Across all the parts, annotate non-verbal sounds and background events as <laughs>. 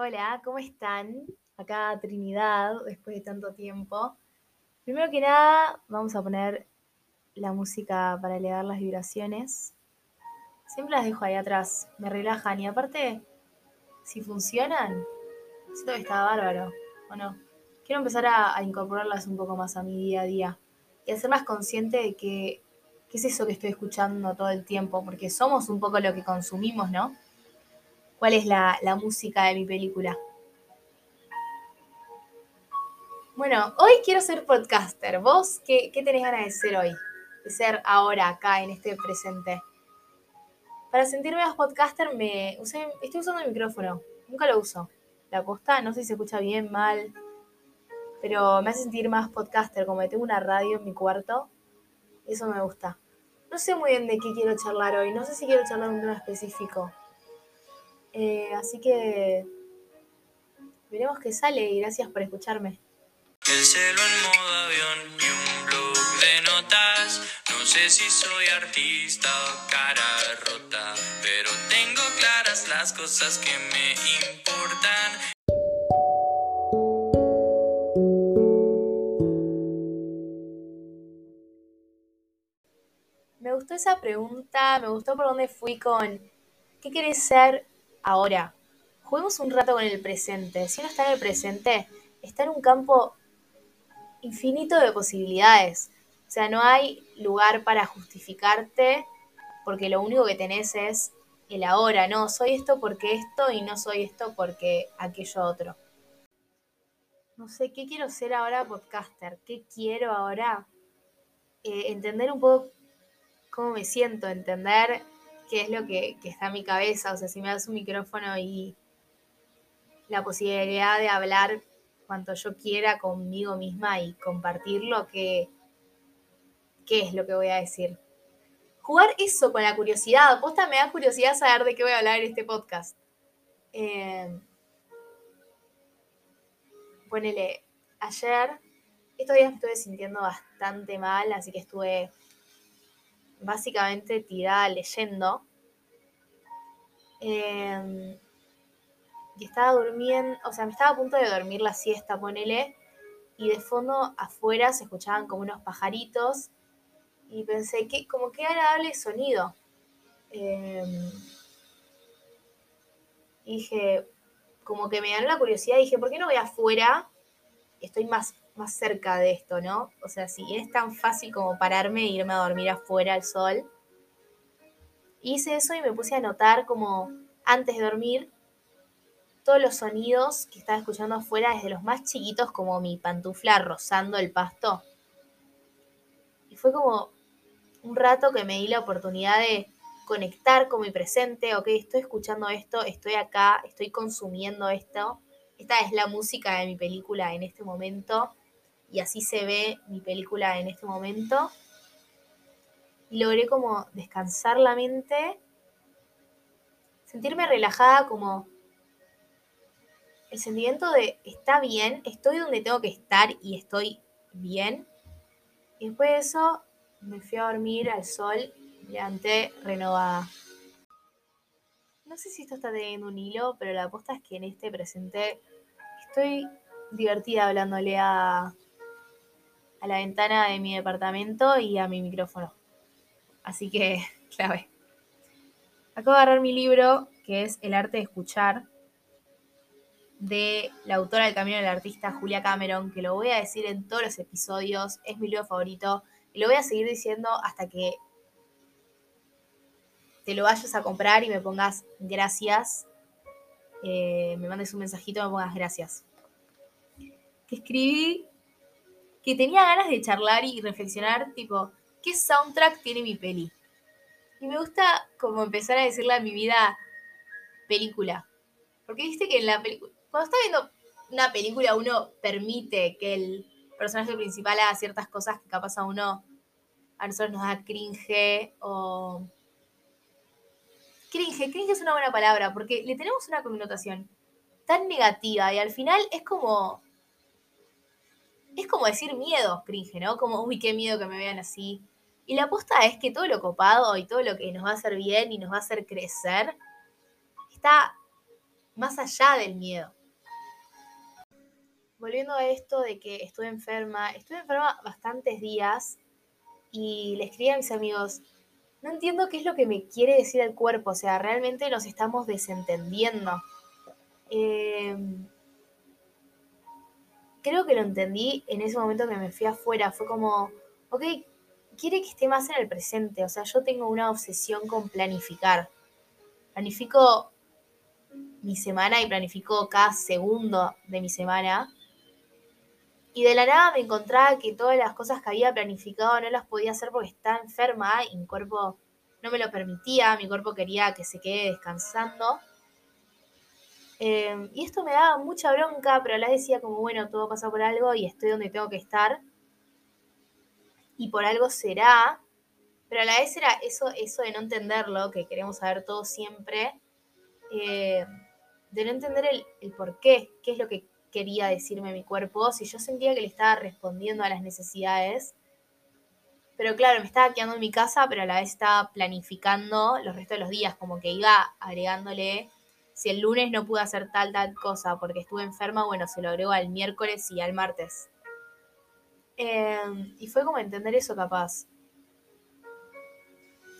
Hola, ¿cómo están? Acá Trinidad, después de tanto tiempo. Primero que nada, vamos a poner la música para elevar las vibraciones. Siempre las dejo ahí atrás, me relajan y aparte, si funcionan, siento que está bárbaro, ¿o no? Quiero empezar a, incorporarlas un poco más a mi día a día y hacer más consciente de que, qué es eso que estoy escuchando todo el tiempo, porque somos un poco lo que consumimos, ¿no? ¿Cuál es la, la música de mi película? Bueno, hoy quiero ser podcaster. ¿Vos qué, qué tenés ganas de ser hoy? De ser ahora, acá, en este presente. Para sentirme más podcaster, me estoy usando el micrófono. Nunca lo uso. La costa, no sé si se escucha bien, mal. Pero me hace sentir más podcaster, como que tengo una radio en mi cuarto. Eso me gusta. No sé muy bien de qué quiero charlar hoy. No sé si quiero charlar un tema específico. Eh, así que veremos qué sale y gracias por escucharme. El cielo en modo avión y un blog de notas. No sé si soy artista o cara rota, pero tengo claras las cosas que me importan. Me gustó esa pregunta, me gustó por dónde fui con ¿qué querés ser ahora? Juguemos un rato con el presente. Si uno está en el presente, está en un campo infinito de posibilidades. O sea, no hay lugar para justificarte porque lo único que tenés es el ahora, no, soy esto porque esto y no soy esto porque aquello otro. No sé, ¿qué quiero ser ahora podcaster? ¿Qué quiero ahora? Eh, entender un poco cómo me siento, entender qué es lo que, está en mi cabeza. O sea, si me das un micrófono y la posibilidad de hablar cuanto yo quiera conmigo misma y compartirlo, ¿qué, qué es lo que voy a decir? Jugar eso con la curiosidad. Posta me da curiosidad saber de qué voy a hablar en este podcast. Eh, ponele, ayer, estos días me estuve sintiendo bastante mal, así que estuve básicamente tirada leyendo. Eh, y estaba durmiendo, o sea, me estaba a punto de dormir la siesta, ponele, y de fondo afuera se escuchaban como unos pajaritos, y pensé que como qué agradable sonido. Y dije, como que me ganó la curiosidad, dije, ¿por qué no voy afuera? Estoy más, más cerca de esto, ¿no? O sea, si es tan fácil como pararme e irme a dormir afuera al sol. Hice eso y me puse a notar como antes de dormir todos los sonidos que estaba escuchando afuera, desde los más chiquitos como mi pantufla rozando el pasto. Y fue como un rato que me di la oportunidad de conectar con mi presente, ok, estoy escuchando esto, estoy acá, estoy consumiendo esto, esta es la música de mi película en este momento y así se ve mi película en este momento. Y logré como descansar la mente, sentirme relajada como el sentimiento de está bien, estoy donde tengo que estar y estoy bien. Y después de eso me fui a dormir al sol, me levanté renovada. No sé si esto está teniendo un hilo, pero la aposta es que en este presente estoy divertida hablándole a, a la ventana de mi departamento y a mi micrófono. Así que, <laughs> clave. Acabo de agarrar mi libro, que es El arte de escuchar, de la autora del Camino del Artista, Julia Cameron, que lo voy a decir en todos los episodios, es mi libro favorito, y lo voy a seguir diciendo hasta que te lo vayas a comprar y me pongas gracias, eh, me mandes un mensajito y me pongas gracias. Que escribí que tenía ganas de charlar y reflexionar, tipo, ¿qué soundtrack tiene mi peli? Y me gusta como empezar a decirle a mi vida película. Porque viste que en la película, cuando está viendo una película uno permite que el personaje principal haga ciertas cosas que capaz a uno, a nosotros nos da cringe o... Cringe, cringe es una buena palabra porque le tenemos una connotación tan negativa y al final es como... Es como decir miedo, cringe, ¿no? Como, uy, qué miedo que me vean así. Y la aposta es que todo lo copado y todo lo que nos va a hacer bien y nos va a hacer crecer está más allá del miedo. Volviendo a esto de que estuve enferma, estuve enferma bastantes días y le escribí a mis amigos, no entiendo qué es lo que me quiere decir el cuerpo, o sea, realmente nos estamos desentendiendo. Em, creo que lo entendí en ese momento que me fui afuera, fue como, ok, quiere que esté más en el presente, o sea, yo tengo una obsesión con planificar. Planifico mi semana y planifico cada segundo de mi semana. Y de la nada me encontraba que todas las cosas que había planificado no las podía hacer porque estaba enferma y mi cuerpo no me lo permitía, mi cuerpo quería que se quede descansando. Em, y esto me daba mucha bronca, pero a la vez decía como, bueno, todo pasa por algo y estoy donde tengo que estar. Y por algo será. Pero a la vez era eso, eso de no entenderlo, que queremos saber todo siempre. Eh, de no entender el, el por qué, qué es lo que quería decirme mi cuerpo, si yo sentía que le estaba respondiendo a las necesidades. Pero claro, me estaba quedando en mi casa, pero a la vez estaba planificando los restos de los días, como que iba agregándole, si el lunes no pude hacer tal, tal cosa porque estuve enferma, bueno, se lo agrego al miércoles y al martes. Em, y fue como entender eso capaz.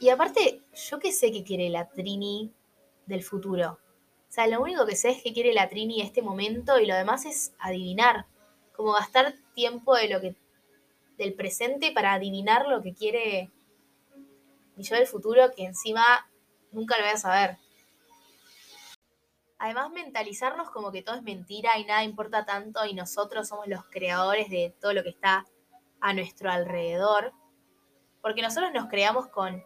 Y aparte, yo qué sé qué quiere la Trini del futuro. O sea, lo único que sé es que quiere la Trini este momento y lo demás es adivinar. Como gastar tiempo de lo que, del presente para adivinar lo que quiere mi yo del futuro, que encima nunca lo voy a saber. Además, mentalizarnos como que todo es mentira y nada importa tanto y nosotros somos los creadores de todo lo que está a nuestro alrededor. Porque nosotros nos creamos con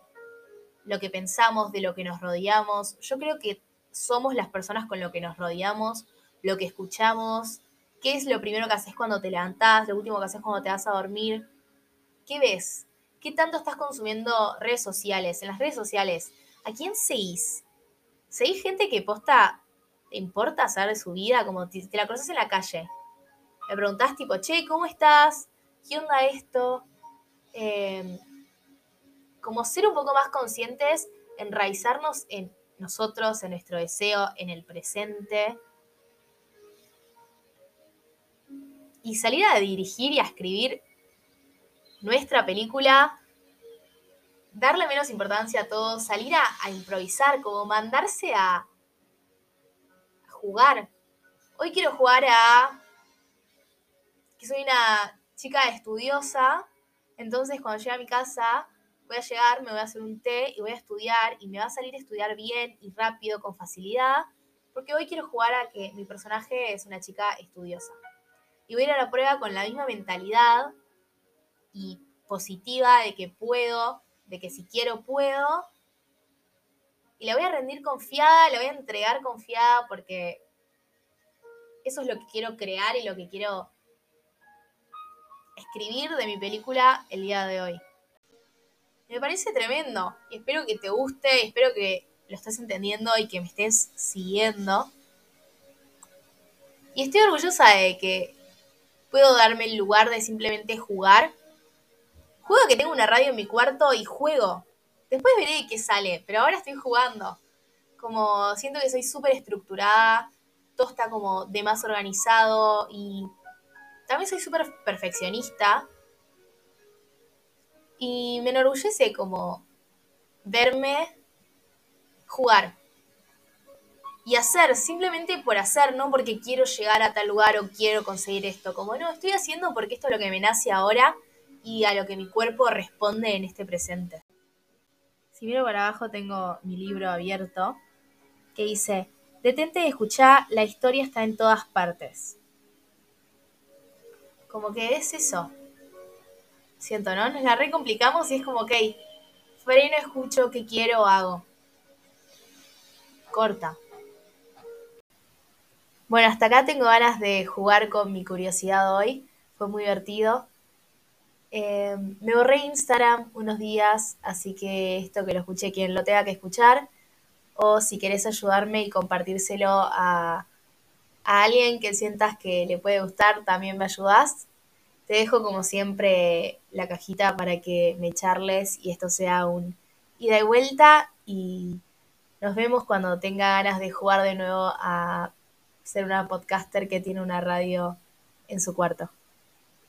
lo que pensamos, de lo que nos rodeamos. Yo creo que somos las personas con lo que nos rodeamos, lo que escuchamos, qué es lo primero que haces cuando te levantás, lo último que haces cuando te vas a dormir, qué ves, qué tanto estás consumiendo redes sociales, en las redes sociales, ¿a quién seguís? ¿Seguís gente que posta, te importa saber de su vida, como te, la conoces en la calle? Le preguntás tipo, che, ¿cómo estás? ¿Qué onda esto? Em, como ser un poco más conscientes, enraizarnos en nosotros, en nuestro deseo, en el presente. Y salir a dirigir y a escribir nuestra película, darle menos importancia a todo, salir a, improvisar, como mandarse a, a jugar. Hoy quiero jugar a que soy una chica estudiosa, entonces cuando llegue a mi casa voy a llegar, me voy a hacer un té y voy a estudiar y me va a salir a estudiar bien y rápido, con facilidad, porque hoy quiero jugar a que mi personaje es una chica estudiosa. Y voy a ir a la prueba con la misma mentalidad y positiva de que puedo, de que si quiero puedo. Y la voy a rendir confiada, la voy a entregar confiada porque eso es lo que quiero crear y lo que quiero escribir de mi película el día de hoy. Me parece tremendo. Y espero que te guste, espero que lo estés entendiendo y que me estés siguiendo. Y estoy orgullosa de que puedo darme el lugar de simplemente jugar. Juego que tengo una radio en mi cuarto y juego. Después veré qué sale, pero ahora estoy jugando. Como siento que soy súper estructurada, todo está como de más organizado y también soy súper perfeccionista. Y me enorgullece como verme jugar. Y hacer, simplemente por hacer, no porque quiero llegar a tal lugar o quiero conseguir esto. Como no, estoy haciendo porque esto es lo que me nace ahora y a lo que mi cuerpo responde en este presente. Si miro para abajo tengo mi libro abierto que dice, detente y escuchar, la historia está en todas partes. Como que es eso, Siento, ¿no? Nos la recomplicamos y es como, ok, freno, escucho, qué quiero, hago. Corta. Bueno, hasta acá tengo ganas de jugar con mi curiosidad hoy. Fue muy divertido. Eh, me borré Instagram unos días, así que esto que lo escuché quien lo tenga que escuchar. O si querés ayudarme y compartírselo a, alguien que sientas que le puede gustar, también me ayudás. Te dejo como siempre la cajita para que me charles y esto sea un ida y vuelta y Nos vemos cuando tenga ganas de jugar de nuevo a ser una podcaster que tiene una radio en su cuarto.